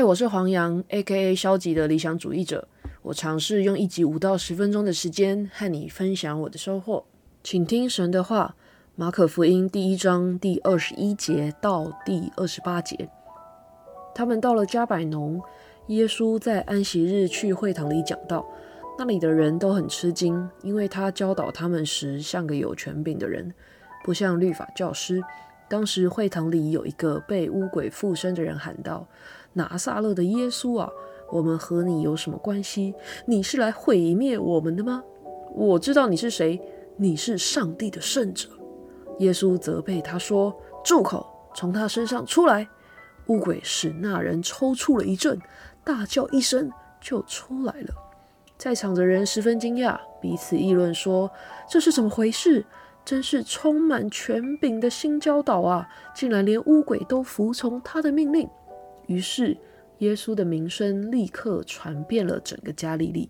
嗨，我是黄洋，A.K.A 消极的理想主义者。我尝试用一集五到十分钟的时间和你分享我的收获。请听神的话，马可福音第一章第二十一节到第二十八节。他们到了加百农，耶稣在安息日去会堂里讲道，那里的人都很吃惊，因为他教导他们时像个有权柄的人，不像律法教师。当时会堂里有一个被污鬼附身的人喊道：“拿撒勒的耶稣啊，我们和你有什么关系？你是来毁灭我们的吗？我知道你是谁，你是上帝的圣者。”耶稣责备他说：“住口，从他身上出来！”乌鬼使那人抽搐了一阵，大叫一声就出来了。在场的人十分惊讶，彼此议论说：“这是怎么回事？”真是充满权柄的新教导啊！竟然连乌鬼都服从他的命令。于是，耶稣的名声立刻传遍了整个加利利。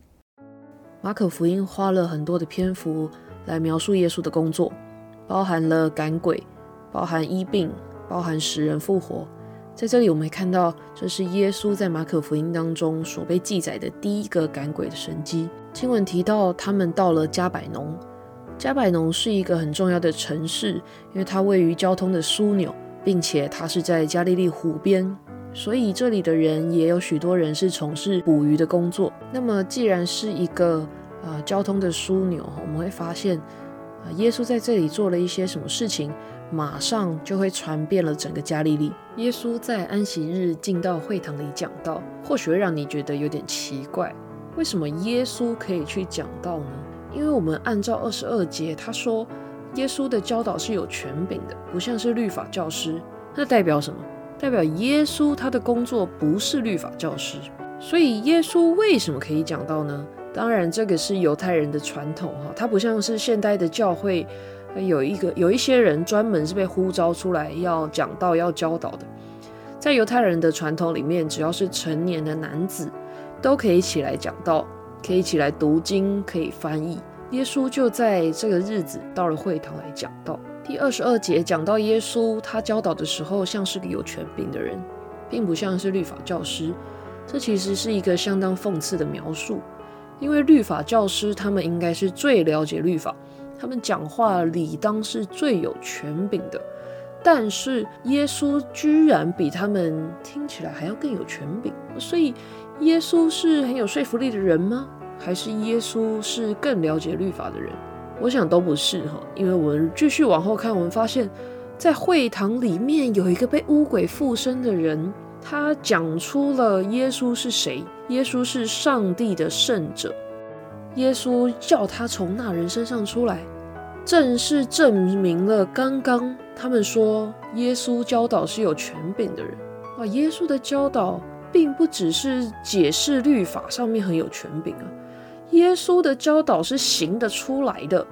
马可福音花了很多的篇幅来描述耶稣的工作，包含了赶鬼，包含医病，包含使人复活。在这里，我们看到，这是耶稣在马可福音当中所被记载的第一个赶鬼的神迹。经文提到，他们到了加百农。加百农是一个很重要的城市，因为它位于交通的枢纽，并且它是在加利利湖边，所以这里的人也有许多人是从事捕鱼的工作。那么，既然是一个呃交通的枢纽，我们会发现，啊，耶稣在这里做了一些什么事情，马上就会传遍了整个加利利。耶稣在安息日进到会堂里讲道，或许会让你觉得有点奇怪，为什么耶稣可以去讲道呢？因为我们按照二十二节，他说耶稣的教导是有权柄的，不像是律法教师。那代表什么？代表耶稣他的工作不是律法教师。所以耶稣为什么可以讲到呢？当然，这个是犹太人的传统哈，它不像是现代的教会，有一个有一些人专门是被呼召出来要讲道、要教导的。在犹太人的传统里面，只要是成年的男子，都可以起来讲道。可以一起来读经，可以翻译。耶稣就在这个日子到了会堂来讲道。第二十二节讲到耶稣，他教导的时候像是个有权柄的人，并不像是律法教师。这其实是一个相当讽刺的描述，因为律法教师他们应该是最了解律法，他们讲话理当是最有权柄的。但是耶稣居然比他们听起来还要更有权柄，所以。耶稣是很有说服力的人吗？还是耶稣是更了解律法的人？我想都不是哈，因为我们继续往后看，我们发现，在会堂里面有一个被污鬼附身的人，他讲出了耶稣是谁？耶稣是上帝的圣者。耶稣叫他从那人身上出来，正是证明了刚刚他们说耶稣教导是有权柄的人啊。耶稣的教导。并不只是解释律法上面很有权柄啊，耶稣的教导是行得出来的。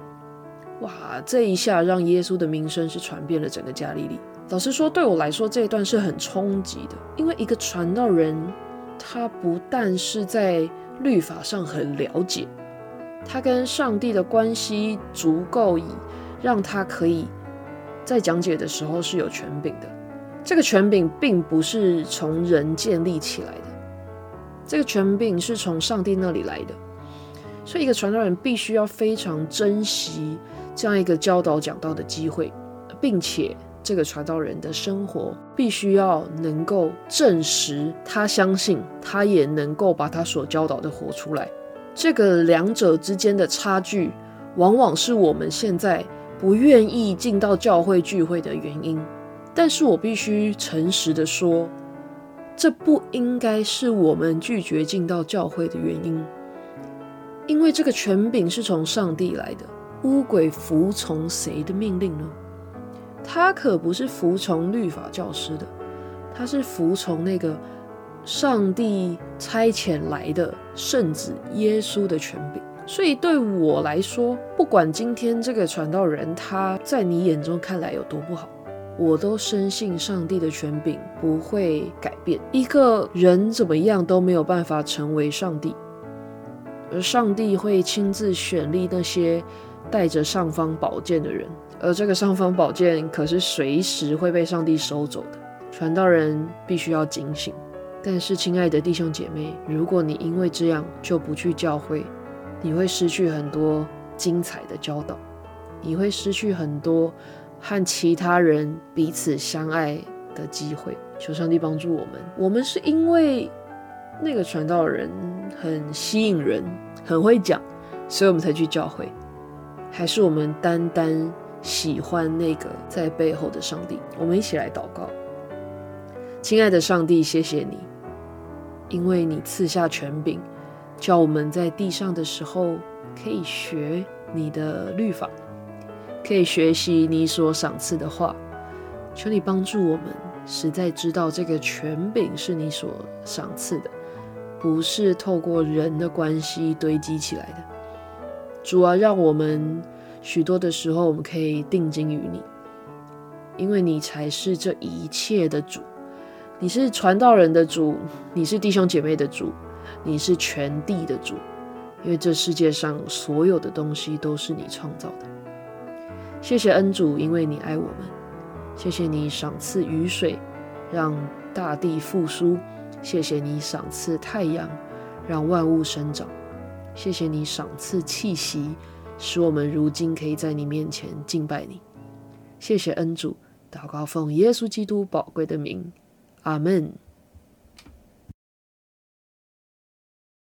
哇，这一下让耶稣的名声是传遍了整个加利利。老实说，对我来说这一段是很冲击的，因为一个传道人，他不但是在律法上很了解，他跟上帝的关系足够以让他可以在讲解的时候是有权柄的。这个权柄并不是从人建立起来的，这个权柄是从上帝那里来的。所以，一个传道人必须要非常珍惜这样一个教导讲道的机会，并且这个传道人的生活必须要能够证实他相信，他也能够把他所教导的活出来。这个两者之间的差距，往往是我们现在不愿意进到教会聚会的原因。但是我必须诚实的说，这不应该是我们拒绝进到教会的原因，因为这个权柄是从上帝来的。乌鬼服从谁的命令呢？他可不是服从律法教师的，他是服从那个上帝差遣来的圣子耶稣的权柄。所以对我来说，不管今天这个传道人他在你眼中看来有多不好。我都深信上帝的权柄不会改变。一个人怎么样都没有办法成为上帝，而上帝会亲自选立那些带着尚方宝剑的人，而这个尚方宝剑可是随时会被上帝收走的。传道人必须要警醒，但是，亲爱的弟兄姐妹，如果你因为这样就不去教会，你会失去很多精彩的教导，你会失去很多和其他人彼此相爱的机会。求上帝帮助我们。我们是因为那个传道人很吸引人，很会讲，所以我们才去教会，还是我们单单喜欢那个在背后的上帝？我们一起来祷告。亲爱的上帝，谢谢你，因为你赐下权柄，叫我们在地上的时候可以学你的律法，可以学习你所赏赐的话。求你帮助我们，实在知道这个权柄是你所赏赐的，不是透过人的关系堆积起来的。主啊，让我们许多的时候，我们可以定睛于你，因为你才是这一切的主。你是传道人的主，你是弟兄姐妹的主，你是全地的主，因为这世界上所有的东西都是你创造的。谢谢恩主，因为你爱我们。谢谢你赏赐雨水，让大地复苏。谢谢你赏赐太阳，让万物生长。谢谢你赏赐气息，使我们如今可以在你面前敬拜你。谢谢恩主，祷告奉耶稣基督宝贵的名。阿门